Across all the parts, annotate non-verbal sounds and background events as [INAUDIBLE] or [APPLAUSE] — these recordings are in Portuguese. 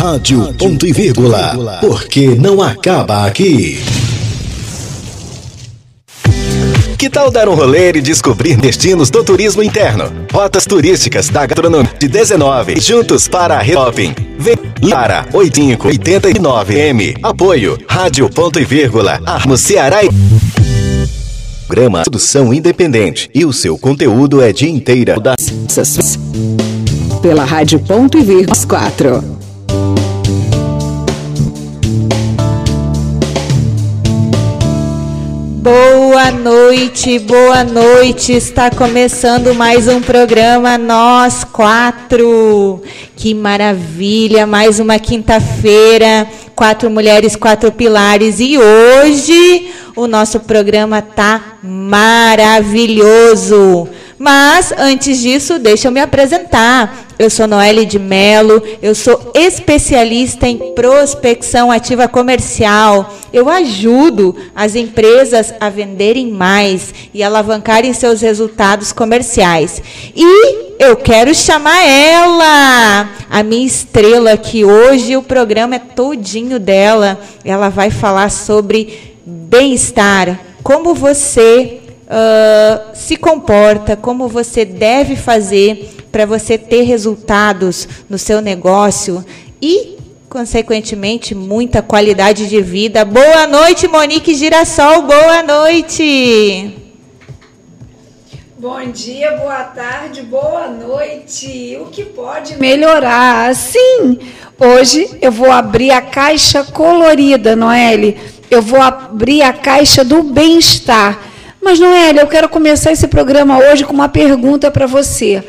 Rádio Ponto e Vírgula. Porque não acaba aqui. Que tal dar um rolê e descobrir destinos do turismo interno? Rotas turísticas da gastronomia de 19. Juntos para a Shopping. Vem Lara 8589M. Apoio Rádio Ponto e Vírgula. Armo Ceará e programa Produção Independente e o seu conteúdo é de inteira da pela Rádio Ponto e Vírgula 4. Boa noite, boa noite. Está começando mais um programa Nós Quatro. Que maravilha! Mais uma quinta-feira, quatro mulheres, quatro pilares. E hoje o nosso programa tá maravilhoso. Mas antes disso, deixa eu me apresentar. Eu sou Noelle de Melo, eu sou especialista em prospecção ativa comercial. Eu ajudo as empresas a venderem mais e alavancarem seus resultados comerciais. E eu quero chamar ela, a minha estrela que hoje o programa é todinho dela. Ela vai falar sobre bem-estar, como você uh, se comporta, como você deve fazer para você ter resultados no seu negócio e, consequentemente, muita qualidade de vida. Boa noite, Monique Girassol. Boa noite. Bom dia, boa tarde, boa noite. O que pode melhorar? Sim, hoje eu vou abrir a caixa colorida, Noelle. Eu vou abrir a caixa do bem-estar. Mas, Noelle, eu quero começar esse programa hoje com uma pergunta para você.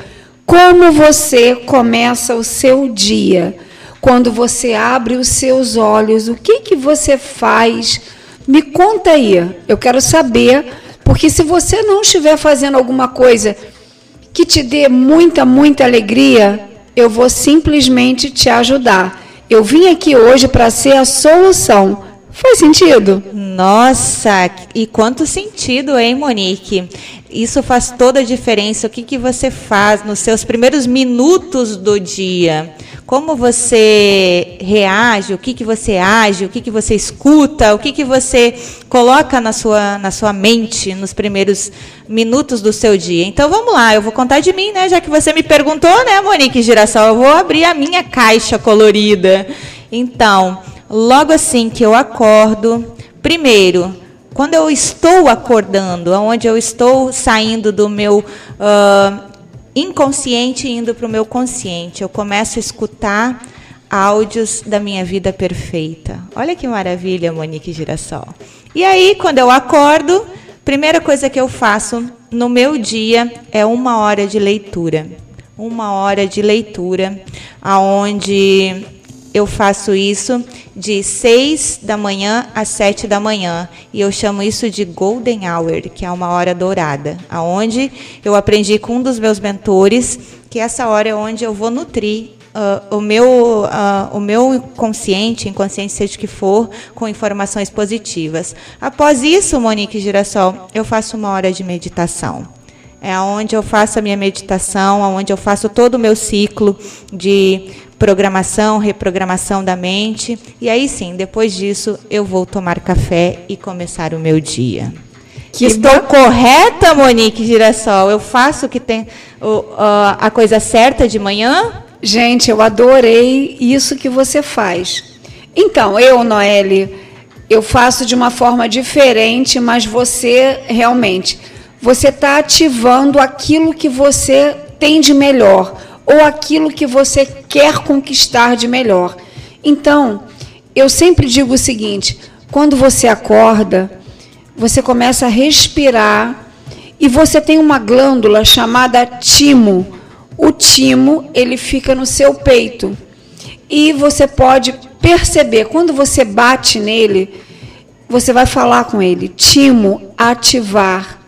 Como você começa o seu dia? Quando você abre os seus olhos, o que, que você faz? Me conta aí. Eu quero saber, porque se você não estiver fazendo alguma coisa que te dê muita, muita alegria, eu vou simplesmente te ajudar. Eu vim aqui hoje para ser a solução. Faz sentido? Nossa, e quanto sentido, hein, Monique? Isso faz toda a diferença. O que, que você faz nos seus primeiros minutos do dia? Como você reage? O que, que você age? O que, que você escuta? O que, que você coloca na sua, na sua mente nos primeiros minutos do seu dia? Então vamos lá, eu vou contar de mim, né? Já que você me perguntou, né, Monique Girassol? Eu vou abrir a minha caixa colorida. Então, logo assim que eu acordo, primeiro, quando eu estou acordando, onde eu estou saindo do meu uh, inconsciente e indo para o meu consciente, eu começo a escutar áudios da minha vida perfeita. Olha que maravilha, Monique Girassol. E aí, quando eu acordo, primeira coisa que eu faço no meu dia é uma hora de leitura. Uma hora de leitura, aonde eu faço isso de 6 da manhã às 7 da manhã. E eu chamo isso de Golden Hour, que é uma hora dourada, aonde eu aprendi com um dos meus mentores que essa hora é onde eu vou nutrir Uh, o, meu, uh, o meu consciente, inconsciente, seja o que for, com informações positivas. Após isso, Monique Girassol, eu faço uma hora de meditação. É onde eu faço a minha meditação, onde eu faço todo o meu ciclo de programação, reprogramação da mente. E aí sim, depois disso, eu vou tomar café e começar o meu dia. Que Estou bom. correta, Monique Girassol? Eu faço que tem uh, a coisa certa de manhã? Gente, eu adorei isso que você faz. Então, eu, Noelle, eu faço de uma forma diferente, mas você realmente, você está ativando aquilo que você tem de melhor ou aquilo que você quer conquistar de melhor. Então, eu sempre digo o seguinte: quando você acorda, você começa a respirar e você tem uma glândula chamada timo. O timo, ele fica no seu peito. E você pode perceber, quando você bate nele, você vai falar com ele, timo, ativar.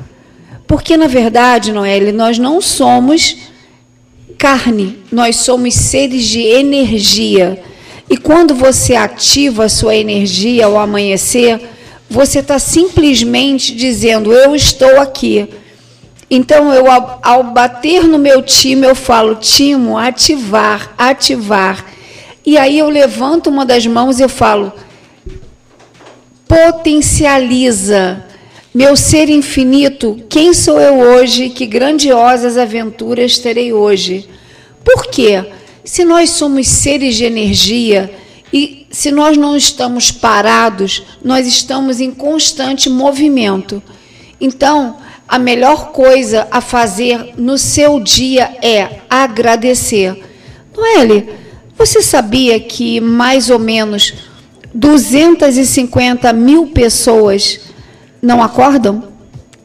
Porque, na verdade, Noelle, nós não somos carne, nós somos seres de energia. E quando você ativa a sua energia ao amanhecer, você está simplesmente dizendo: Eu estou aqui. Então, eu, ao bater no meu time, eu falo: Timo, ativar, ativar. E aí eu levanto uma das mãos e eu falo: potencializa meu ser infinito, quem sou eu hoje? Que grandiosas aventuras terei hoje? Por quê? Se nós somos seres de energia e se nós não estamos parados, nós estamos em constante movimento. Então, a melhor coisa a fazer no seu dia é agradecer. Noelle, você sabia que mais ou menos 250 mil pessoas não acordam?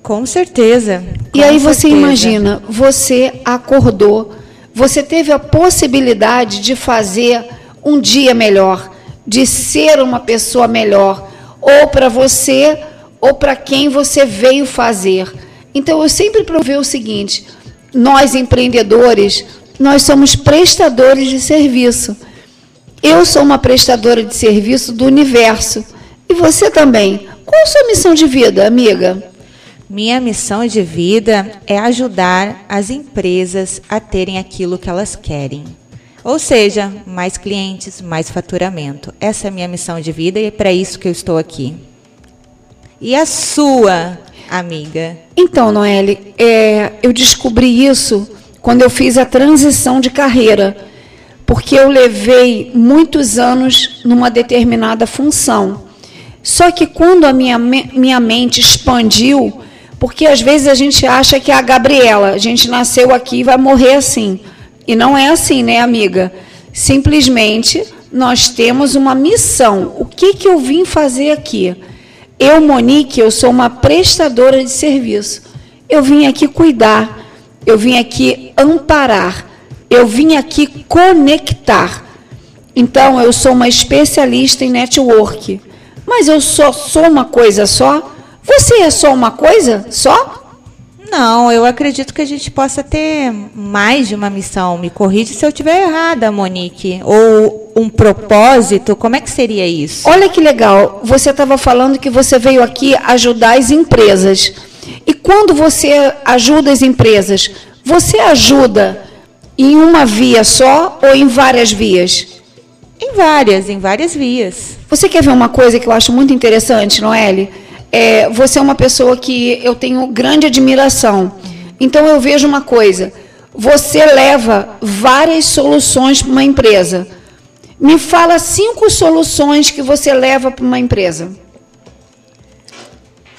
Com certeza. Com e aí certeza. você imagina, você acordou, você teve a possibilidade de fazer um dia melhor, de ser uma pessoa melhor, ou para você, ou para quem você veio fazer. Então eu sempre provei o seguinte: nós empreendedores, nós somos prestadores de serviço. Eu sou uma prestadora de serviço do universo. E você também. Qual a sua missão de vida, amiga? Minha missão de vida é ajudar as empresas a terem aquilo que elas querem. Ou seja, mais clientes, mais faturamento. Essa é a minha missão de vida e é para isso que eu estou aqui. E a sua, amiga? Então, Noelle, é, eu descobri isso quando eu fiz a transição de carreira, porque eu levei muitos anos numa determinada função. Só que quando a minha, minha mente expandiu, porque às vezes a gente acha que é a Gabriela, a gente nasceu aqui e vai morrer assim. E não é assim, né, amiga? Simplesmente nós temos uma missão. O que, que eu vim fazer aqui? Eu, Monique, eu sou uma prestadora de serviço. Eu vim aqui cuidar, eu vim aqui amparar, eu vim aqui conectar. Então, eu sou uma especialista em network. Mas eu só sou uma coisa só? Você é só uma coisa só? Não, eu acredito que a gente possa ter mais de uma missão. Me corrige se eu estiver errada, Monique. Ou um propósito, como é que seria isso? Olha que legal. Você estava falando que você veio aqui ajudar as empresas. E quando você ajuda as empresas, você ajuda em uma via só ou em várias vias? Em várias, em várias vias. Você quer ver uma coisa que eu acho muito interessante, Noelle? É, você é uma pessoa que eu tenho grande admiração. Então eu vejo uma coisa: você leva várias soluções para uma empresa. Me fala cinco soluções que você leva para uma empresa.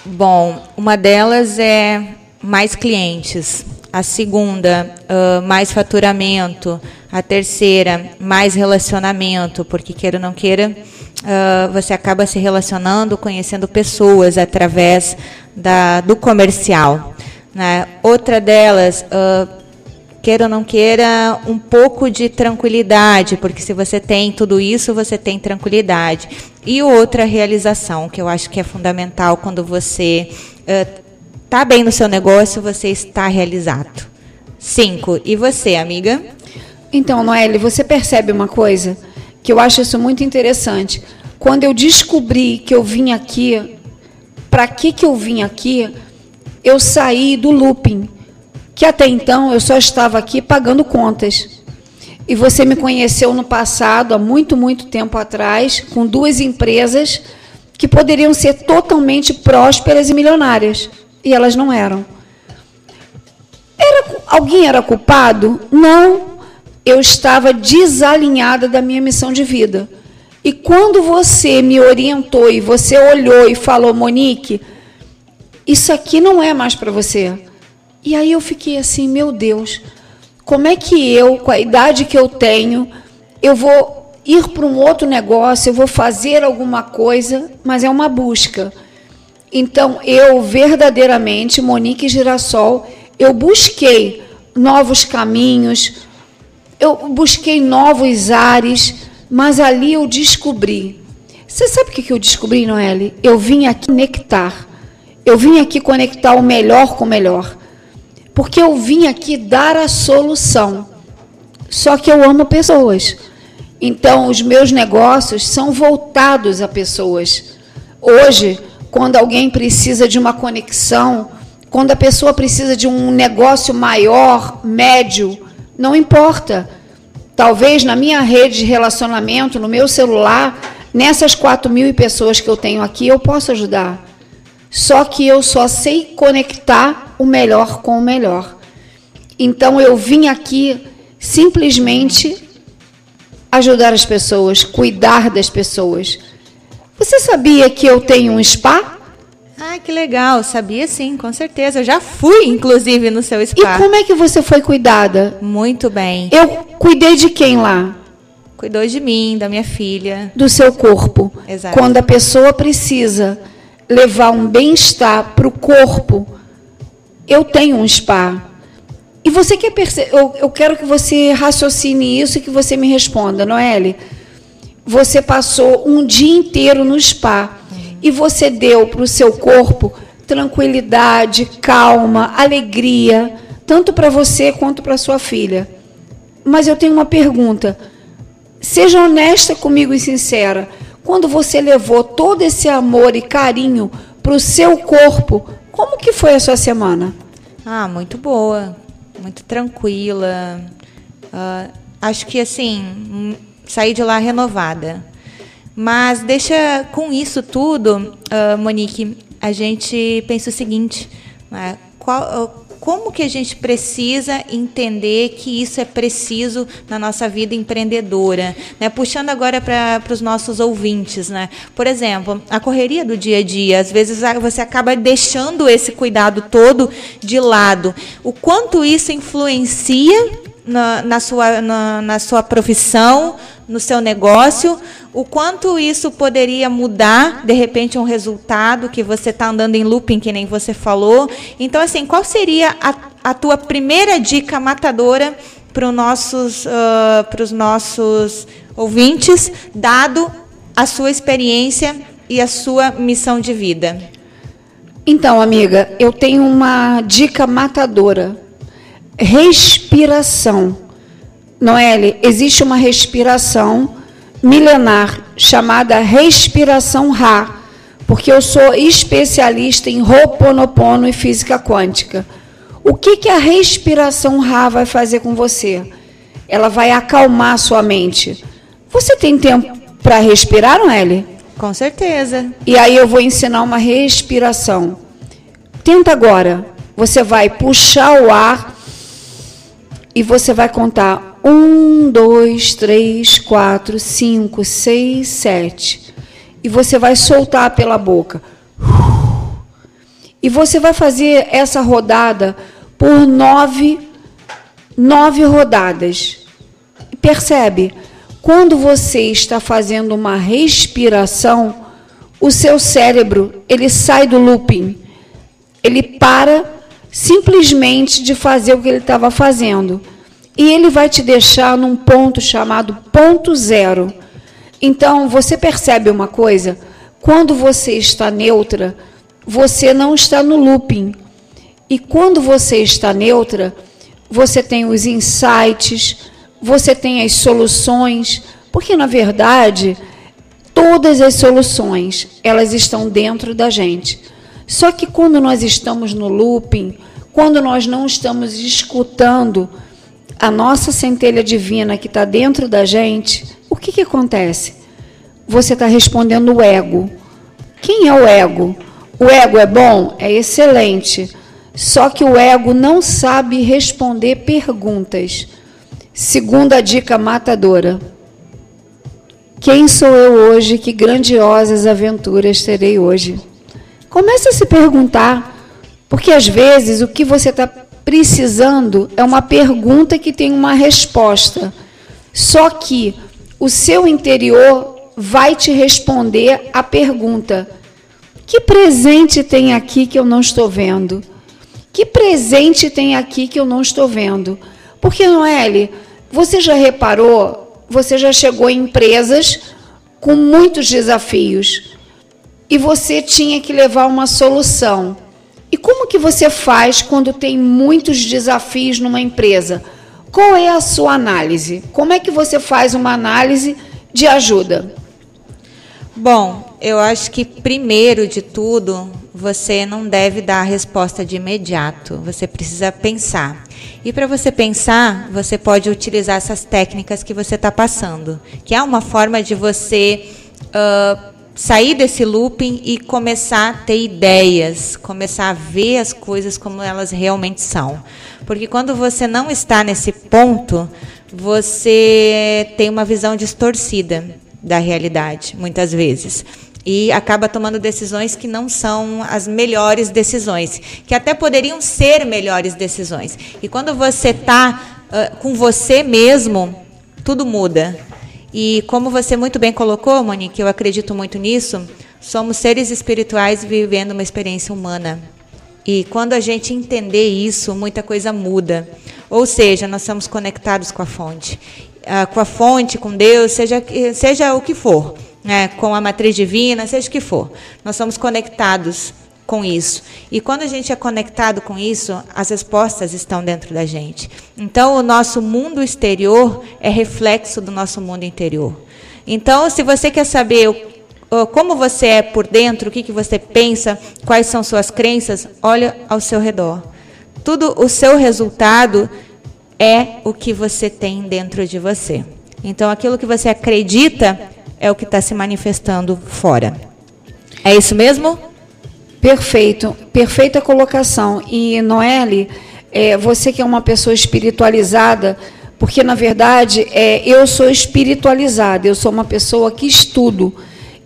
Bom, uma delas é mais clientes. A segunda, uh, mais faturamento. A terceira, mais relacionamento, porque queira ou não queira, uh, você acaba se relacionando, conhecendo pessoas através da, do comercial. Né? Outra delas, uh, queira ou não queira, um pouco de tranquilidade, porque se você tem tudo isso, você tem tranquilidade. E outra realização, que eu acho que é fundamental quando você está uh, bem no seu negócio, você está realizado. Cinco. E você, amiga? Então, Noelle, você percebe uma coisa que eu acho isso muito interessante. Quando eu descobri que eu vim aqui, para que, que eu vim aqui, eu saí do looping, que até então eu só estava aqui pagando contas. E você me conheceu no passado, há muito, muito tempo atrás, com duas empresas que poderiam ser totalmente prósperas e milionárias. E elas não eram. Era, alguém era culpado? Não eu estava desalinhada da minha missão de vida. E quando você me orientou e você olhou e falou, Monique, isso aqui não é mais para você. E aí eu fiquei assim, meu Deus, como é que eu, com a idade que eu tenho, eu vou ir para um outro negócio, eu vou fazer alguma coisa, mas é uma busca. Então, eu verdadeiramente, Monique Girassol, eu busquei novos caminhos, eu busquei novos ares, mas ali eu descobri. Você sabe o que eu descobri, Noelle? Eu vim aqui conectar. Eu vim aqui conectar o melhor com o melhor. Porque eu vim aqui dar a solução. Só que eu amo pessoas. Então, os meus negócios são voltados a pessoas. Hoje, quando alguém precisa de uma conexão, quando a pessoa precisa de um negócio maior, médio, não importa. talvez na minha rede de relacionamento, no meu celular, nessas 4 mil pessoas que eu tenho aqui, eu posso ajudar. Só que eu só sei conectar o melhor com o melhor. Então eu vim aqui simplesmente ajudar as pessoas, cuidar das pessoas. Você sabia que eu tenho um spa? Ah, que legal. Sabia sim, com certeza. Eu já fui, inclusive, no seu spa. E como é que você foi cuidada? Muito bem. Eu cuidei de quem lá? Cuidou de mim, da minha filha. Do seu corpo. Exato. Quando a pessoa precisa levar um bem-estar para o corpo, eu tenho um spa. E você quer perceber? Eu, eu quero que você raciocine isso e que você me responda, Noelle. Você passou um dia inteiro no spa e você deu para o seu corpo tranquilidade, calma, alegria, tanto para você quanto para sua filha. Mas eu tenho uma pergunta. Seja honesta comigo e sincera. Quando você levou todo esse amor e carinho para o seu corpo, como que foi a sua semana? Ah, muito boa, muito tranquila. Uh, acho que assim, hum, saí de lá renovada. Mas deixa com isso tudo, uh, Monique, a gente pensa o seguinte: né? Qual, como que a gente precisa entender que isso é preciso na nossa vida empreendedora, né? Puxando agora para os nossos ouvintes, né? Por exemplo, a correria do dia a dia, às vezes você acaba deixando esse cuidado todo de lado. O quanto isso influencia na, na, sua, na, na sua profissão, no seu negócio, o quanto isso poderia mudar, de repente, um resultado que você está andando em looping, que nem você falou. Então, assim, qual seria a, a tua primeira dica matadora para os nossos, uh, nossos ouvintes, dado a sua experiência e a sua missão de vida? Então, amiga, eu tenho uma dica matadora respiração. Noelle, existe uma respiração milenar chamada respiração Ra, porque eu sou especialista em Ho'oponopono e física quântica. O que, que a respiração Ra vai fazer com você? Ela vai acalmar sua mente. Você tem tempo para respirar, Noelle? Com certeza. E aí eu vou ensinar uma respiração. Tenta agora. Você vai puxar o ar e você vai contar um, dois, três, quatro, cinco, seis, sete. E você vai soltar pela boca. E você vai fazer essa rodada por nove, nove rodadas. Percebe? Quando você está fazendo uma respiração, o seu cérebro ele sai do looping. Ele para simplesmente de fazer o que ele estava fazendo. E ele vai te deixar num ponto chamado ponto zero. Então, você percebe uma coisa? Quando você está neutra, você não está no looping. E quando você está neutra, você tem os insights, você tem as soluções, porque na verdade, todas as soluções, elas estão dentro da gente. Só que quando nós estamos no looping, quando nós não estamos escutando a nossa centelha divina que está dentro da gente, o que, que acontece? Você está respondendo o ego. Quem é o ego? O ego é bom? É excelente. Só que o ego não sabe responder perguntas. Segunda dica matadora. Quem sou eu hoje? Que grandiosas aventuras terei hoje? Comece a se perguntar, porque às vezes o que você está precisando é uma pergunta que tem uma resposta. Só que o seu interior vai te responder a pergunta: que presente tem aqui que eu não estou vendo? Que presente tem aqui que eu não estou vendo? Porque, Noelle, você já reparou, você já chegou em empresas com muitos desafios e você tinha que levar uma solução. E como que você faz quando tem muitos desafios numa empresa? Qual é a sua análise? Como é que você faz uma análise de ajuda? Bom, eu acho que primeiro de tudo, você não deve dar a resposta de imediato. Você precisa pensar. E para você pensar, você pode utilizar essas técnicas que você está passando, que é uma forma de você uh, sair desse looping e começar a ter ideias, começar a ver as coisas como elas realmente são. Porque quando você não está nesse ponto, você tem uma visão distorcida da realidade, muitas vezes. E acaba tomando decisões que não são as melhores decisões, que até poderiam ser melhores decisões. E quando você está uh, com você mesmo, tudo muda. E como você muito bem colocou, Monique, eu acredito muito nisso, somos seres espirituais vivendo uma experiência humana. E quando a gente entender isso, muita coisa muda. Ou seja, nós estamos conectados com a fonte. Ah, com a fonte, com Deus, seja, seja o que for. Né? com a matriz divina, seja o que for. Nós somos conectados com isso. E quando a gente é conectado com isso, as respostas estão dentro da gente. Então, o nosso mundo exterior é reflexo do nosso mundo interior. Então, se você quer saber como você é por dentro, o que, que você pensa, quais são suas crenças, olha ao seu redor. Tudo o seu resultado é o que você tem dentro de você. Então, aquilo que você acredita é o que está se manifestando fora. É isso mesmo? Perfeito, perfeita colocação. E Noelle, é, você que é uma pessoa espiritualizada, porque na verdade é, eu sou espiritualizada, eu sou uma pessoa que estudo.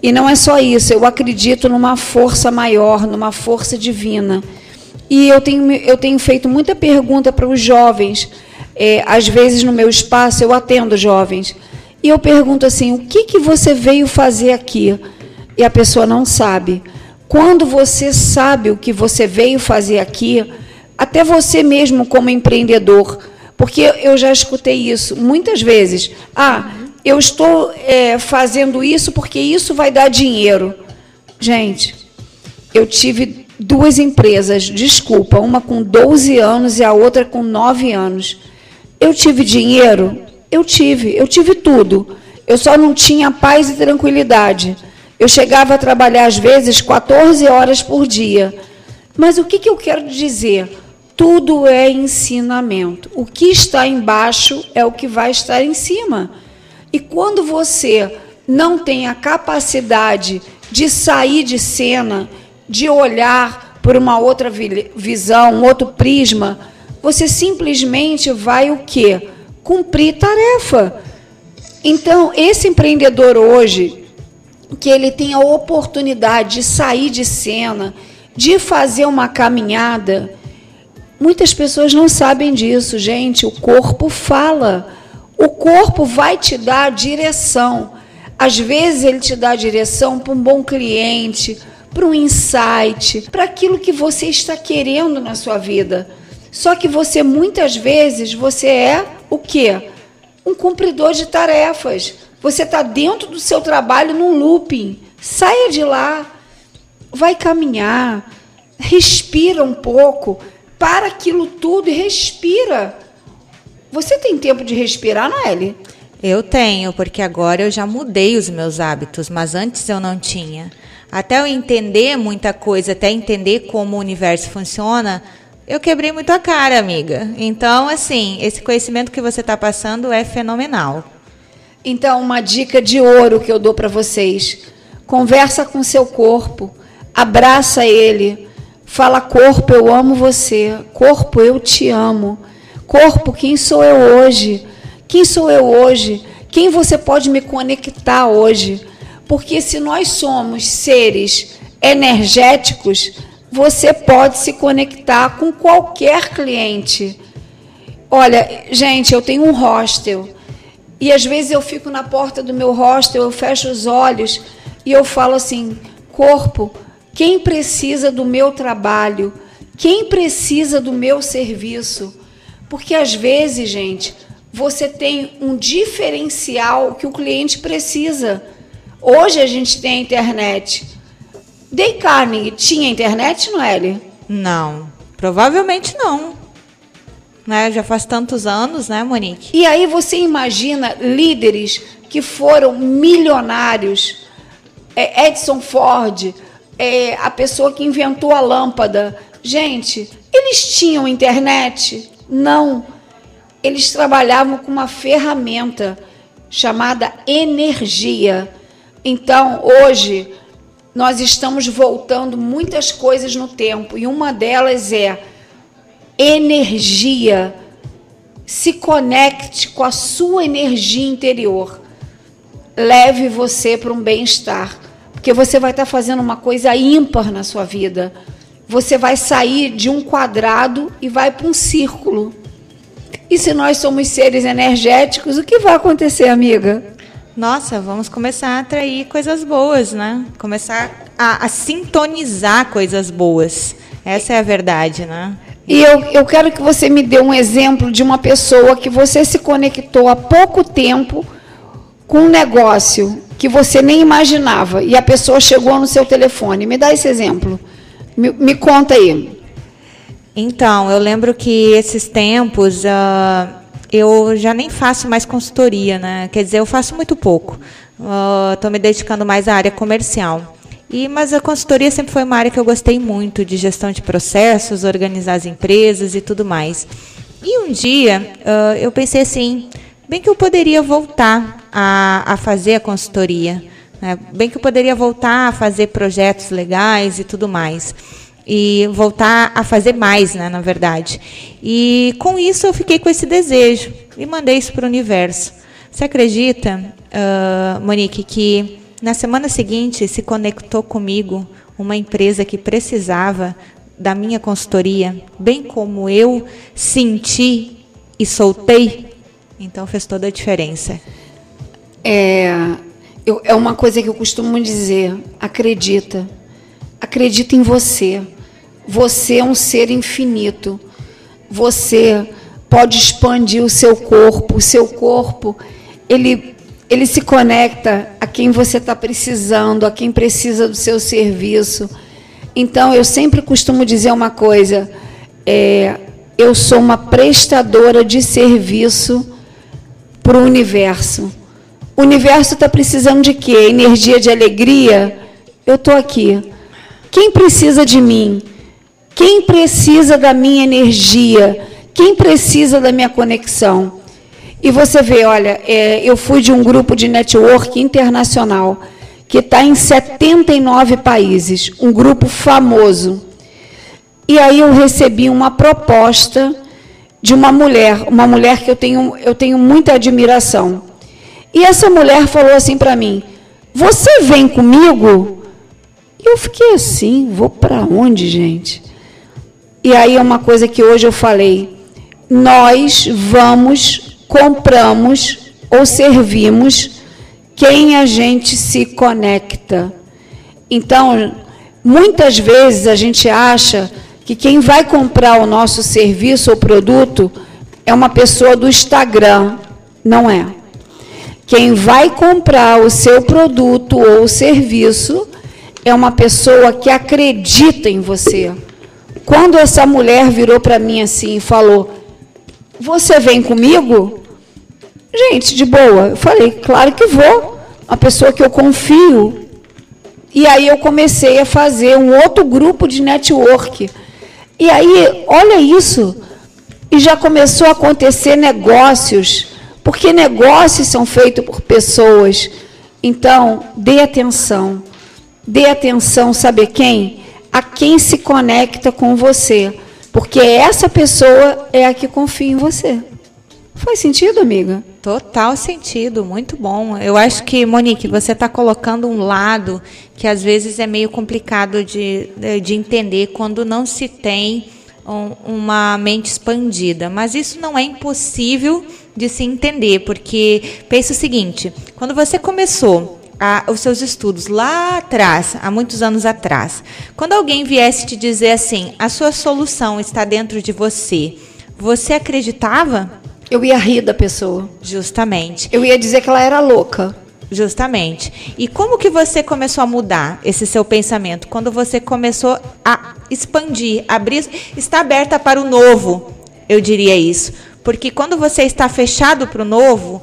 E não é só isso, eu acredito numa força maior, numa força divina. E eu tenho, eu tenho feito muita pergunta para os jovens. É, às vezes no meu espaço eu atendo jovens. E eu pergunto assim: o que, que você veio fazer aqui? E a pessoa não sabe. Quando você sabe o que você veio fazer aqui, até você mesmo como empreendedor, porque eu já escutei isso muitas vezes. Ah, eu estou é, fazendo isso porque isso vai dar dinheiro. Gente, eu tive duas empresas, desculpa, uma com 12 anos e a outra com 9 anos. Eu tive dinheiro? Eu tive, eu tive tudo. Eu só não tinha paz e tranquilidade. Eu chegava a trabalhar, às vezes, 14 horas por dia. Mas o que, que eu quero dizer? Tudo é ensinamento. O que está embaixo é o que vai estar em cima. E quando você não tem a capacidade de sair de cena, de olhar por uma outra visão, um outro prisma, você simplesmente vai o quê? Cumprir tarefa. Então, esse empreendedor hoje, que ele tem a oportunidade de sair de cena, de fazer uma caminhada. Muitas pessoas não sabem disso, gente. O corpo fala. O corpo vai te dar direção. Às vezes ele te dá direção para um bom cliente, para um insight, para aquilo que você está querendo na sua vida. Só que você muitas vezes você é o quê? Um cumpridor de tarefas. Você está dentro do seu trabalho num looping. Saia de lá, vai caminhar, respira um pouco, para aquilo tudo e respira. Você tem tempo de respirar, Noelle? Eu tenho, porque agora eu já mudei os meus hábitos, mas antes eu não tinha. Até eu entender muita coisa, até entender como o universo funciona, eu quebrei muito a cara, amiga. Então, assim, esse conhecimento que você está passando é fenomenal. Então, uma dica de ouro que eu dou para vocês: conversa com seu corpo, abraça ele, fala corpo, eu amo você, corpo, eu te amo. Corpo, quem sou eu hoje? Quem sou eu hoje? Quem você pode me conectar hoje? Porque se nós somos seres energéticos, você pode se conectar com qualquer cliente. Olha, gente, eu tenho um hostel e às vezes eu fico na porta do meu hostel, eu fecho os olhos e eu falo assim: corpo, quem precisa do meu trabalho? Quem precisa do meu serviço? Porque às vezes, gente, você tem um diferencial que o cliente precisa. Hoje a gente tem a internet. Dei Carnegie tinha internet, Noelle? Não, provavelmente não né? Já faz tantos anos, né, Monique? E aí você imagina líderes que foram milionários, é, Edson Ford, é, a pessoa que inventou a lâmpada. Gente, eles tinham internet? Não. Eles trabalhavam com uma ferramenta chamada energia. Então, hoje, nós estamos voltando muitas coisas no tempo e uma delas é energia. Se conecte com a sua energia interior. Leve você para um bem-estar, porque você vai estar fazendo uma coisa ímpar na sua vida. Você vai sair de um quadrado e vai para um círculo. E se nós somos seres energéticos, o que vai acontecer, amiga? Nossa, vamos começar a atrair coisas boas, né? Começar a, a sintonizar coisas boas. Essa é a verdade, né? E eu, eu quero que você me dê um exemplo de uma pessoa que você se conectou há pouco tempo com um negócio que você nem imaginava e a pessoa chegou no seu telefone. Me dá esse exemplo. Me, me conta aí. Então, eu lembro que esses tempos uh, eu já nem faço mais consultoria, né? Quer dizer, eu faço muito pouco. Estou uh, me dedicando mais à área comercial. E, mas a consultoria sempre foi uma área que eu gostei muito, de gestão de processos, organizar as empresas e tudo mais. E um dia uh, eu pensei assim, bem que eu poderia voltar a, a fazer a consultoria, né? bem que eu poderia voltar a fazer projetos legais e tudo mais e voltar a fazer mais, né, na verdade. E com isso eu fiquei com esse desejo e mandei isso para o universo. Você acredita, uh, Monique, que na semana seguinte se conectou comigo uma empresa que precisava da minha consultoria, bem como eu senti e soltei? Então fez toda a diferença. É, eu, é uma coisa que eu costumo dizer: acredita. Acredita em você. Você é um ser infinito. Você pode expandir o seu corpo. O seu corpo, ele, ele se conecta a quem você está precisando, a quem precisa do seu serviço. Então, eu sempre costumo dizer uma coisa: é, eu sou uma prestadora de serviço para o universo. O universo está precisando de quê? Energia de alegria? Eu estou aqui. Quem precisa de mim? Quem precisa da minha energia? Quem precisa da minha conexão? E você vê, olha, é, eu fui de um grupo de network internacional que está em 79 países, um grupo famoso. E aí eu recebi uma proposta de uma mulher, uma mulher que eu tenho, eu tenho muita admiração. E essa mulher falou assim para mim: Você vem comigo? E eu fiquei assim: Vou para onde, gente? E aí é uma coisa que hoje eu falei. Nós vamos, compramos ou servimos quem a gente se conecta. Então, muitas vezes a gente acha que quem vai comprar o nosso serviço ou produto é uma pessoa do Instagram. Não é. Quem vai comprar o seu produto ou serviço é uma pessoa que acredita em você. Quando essa mulher virou para mim assim e falou: Você vem comigo? Gente, de boa. Eu falei: Claro que vou. Uma pessoa que eu confio. E aí eu comecei a fazer um outro grupo de network. E aí, olha isso. E já começou a acontecer negócios, porque negócios são feitos por pessoas. Então, dê atenção. Dê atenção, sabe quem? a quem se conecta com você, porque essa pessoa é a que confia em você. Faz sentido, amiga? Total sentido, muito bom. Eu acho que, Monique, você está colocando um lado que às vezes é meio complicado de, de entender quando não se tem um, uma mente expandida. Mas isso não é impossível de se entender, porque pense o seguinte: quando você começou a, os seus estudos lá atrás, há muitos anos atrás, quando alguém viesse te dizer assim, a sua solução está dentro de você, você acreditava? Eu ia rir da pessoa. Justamente. Eu ia dizer que ela era louca. Justamente. E como que você começou a mudar esse seu pensamento? Quando você começou a expandir, abrir, está aberta para o novo, eu diria isso. Porque quando você está fechado para o novo,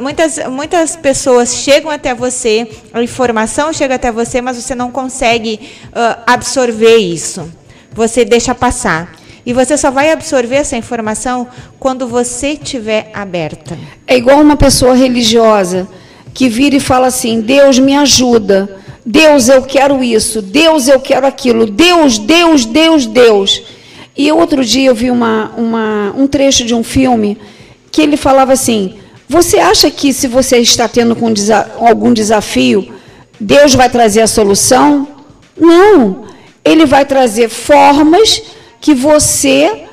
muitas, muitas pessoas chegam até você, a informação chega até você, mas você não consegue uh, absorver isso. Você deixa passar. E você só vai absorver essa informação quando você estiver aberta. É igual uma pessoa religiosa que vira e fala assim: Deus me ajuda, Deus eu quero isso, Deus eu quero aquilo, Deus, Deus, Deus, Deus. E outro dia eu vi uma, uma, um trecho de um filme que ele falava assim: Você acha que se você está tendo algum desafio, Deus vai trazer a solução? Não. Ele vai trazer formas que você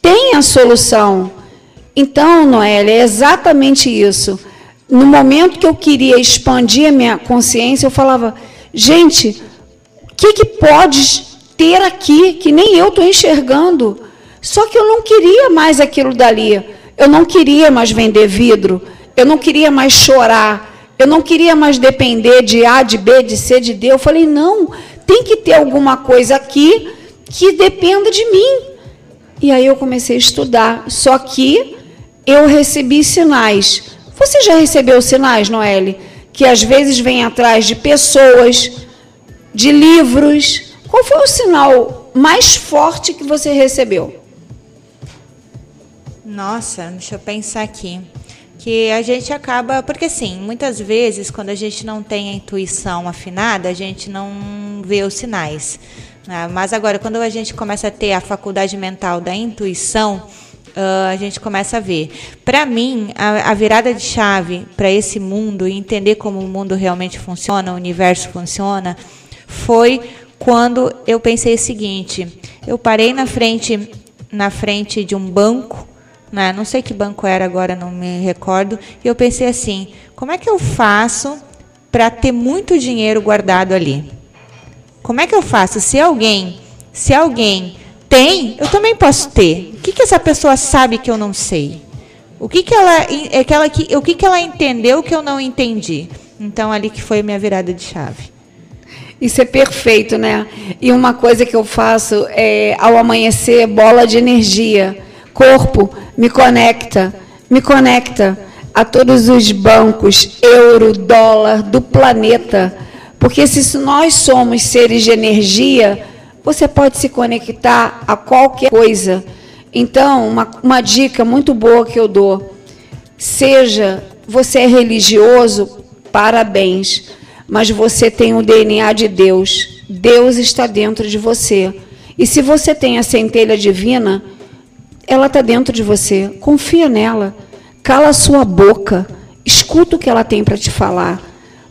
tenha a solução. Então, Noélia, é exatamente isso. No momento que eu queria expandir a minha consciência, eu falava, gente, o que, que pode ter aqui que nem eu estou enxergando? Só que eu não queria mais aquilo dali. Eu não queria mais vender vidro. Eu não queria mais chorar. Eu não queria mais depender de A, de B, de C, de D. Eu falei, não, tem que ter alguma coisa aqui que dependa de mim. E aí eu comecei a estudar. Só que eu recebi sinais. Você já recebeu sinais, Noelle? Que às vezes vem atrás de pessoas, de livros. Qual foi o sinal mais forte que você recebeu? Nossa, deixa eu pensar aqui que a gente acaba, porque assim, muitas vezes quando a gente não tem a intuição afinada, a gente não vê os sinais. Né? Mas agora, quando a gente começa a ter a faculdade mental da intuição, uh, a gente começa a ver. Para mim, a, a, virada de chave para esse mundo e entender como o mundo realmente funciona, o universo funciona, foi quando eu pensei o seguinte: eu parei na frente, na frente de um banco né? não sei que banco era agora, não me recordo, e eu pensei assim: como é que eu faço para ter muito dinheiro guardado ali? Como é que eu faço? Se alguém, se alguém tem, eu também posso ter. O que, que essa pessoa sabe que eu não sei? O que, que ela, é que ela, o que, que ela entendeu que eu não entendi? Então ali que foi a minha virada de chave. Isso é perfeito, né? E uma coisa que eu faço é ao amanhecer bola de energia corpo me conecta, me conecta a todos os bancos, euro, dólar do planeta. Porque se nós somos seres de energia, você pode se conectar a qualquer coisa. Então, uma, uma dica muito boa que eu dou: seja você é religioso, parabéns, mas você tem o DNA de Deus. Deus está dentro de você. E se você tem a centelha divina, ela está dentro de você. Confia nela. Cala a sua boca. Escuta o que ela tem para te falar.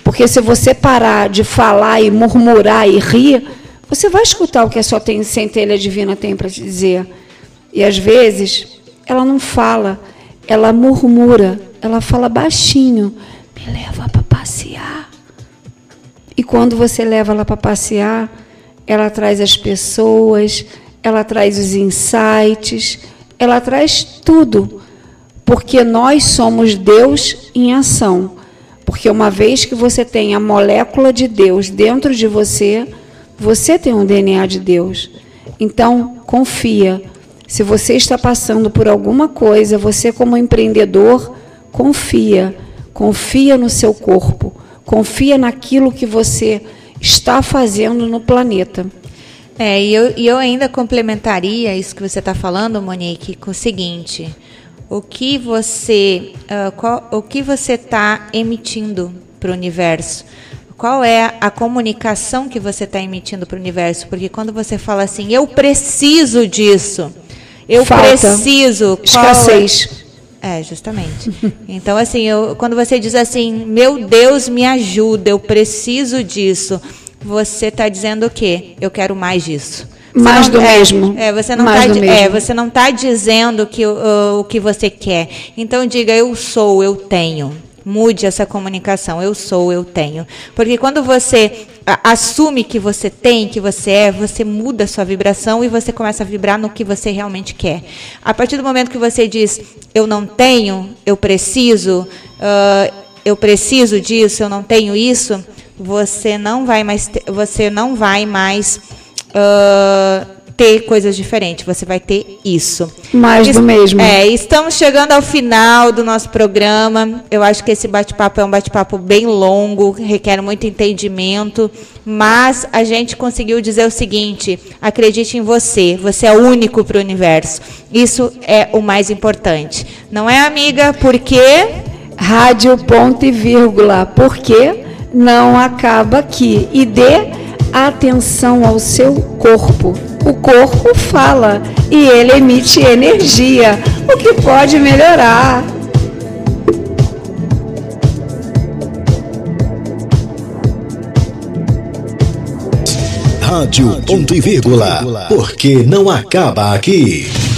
Porque se você parar de falar e murmurar e rir, você vai escutar o que a sua centelha divina tem para te dizer. E às vezes ela não fala, ela murmura, ela fala baixinho. Me leva para passear. E quando você leva ela para passear, ela traz as pessoas, ela traz os insights, ela traz tudo, porque nós somos Deus em ação. Porque uma vez que você tem a molécula de Deus dentro de você, você tem um DNA de Deus. Então, confia. Se você está passando por alguma coisa, você como empreendedor, confia. Confia no seu corpo. Confia naquilo que você está fazendo no planeta. É, e eu, e eu ainda complementaria isso que você está falando, Monique, com o seguinte: o que você, uh, qual, o que você está emitindo para o universo? Qual é a comunicação que você está emitindo para o universo? Porque quando você fala assim, eu preciso disso, eu Falta. preciso. É? Escassez. É, justamente. [LAUGHS] Então, assim, eu, quando você diz assim, meu Deus, me ajuda, eu preciso disso você está dizendo o quê? Eu quero mais disso. Mais não, do é, mesmo. É, você não está é, você não tá dizendo que uh, o que você quer. Então diga eu sou, eu tenho. Mude essa comunicação. Eu sou, eu tenho. Porque quando você assume que você tem, que você é, você muda a sua vibração e você começa a vibrar no que você realmente quer. A partir do momento que você diz eu não tenho, eu preciso, uh, eu preciso disso, eu não tenho isso, você não vai mais, você não vai mais uh, ter coisas diferentes, você vai ter isso. Mais do mesmo. É, estamos chegando ao final do nosso programa. Eu acho que esse bate-papo é um bate-papo bem longo, requer muito entendimento, mas a gente conseguiu dizer o seguinte: acredite em você, você é único para o universo. Isso é o mais importante. Não é, amiga? Porque Rádio ponto e vírgula, porque não acaba aqui. E dê atenção ao seu corpo. O corpo fala e ele emite energia, o que pode melhorar. Rádio ponto e vírgula, porque não acaba aqui.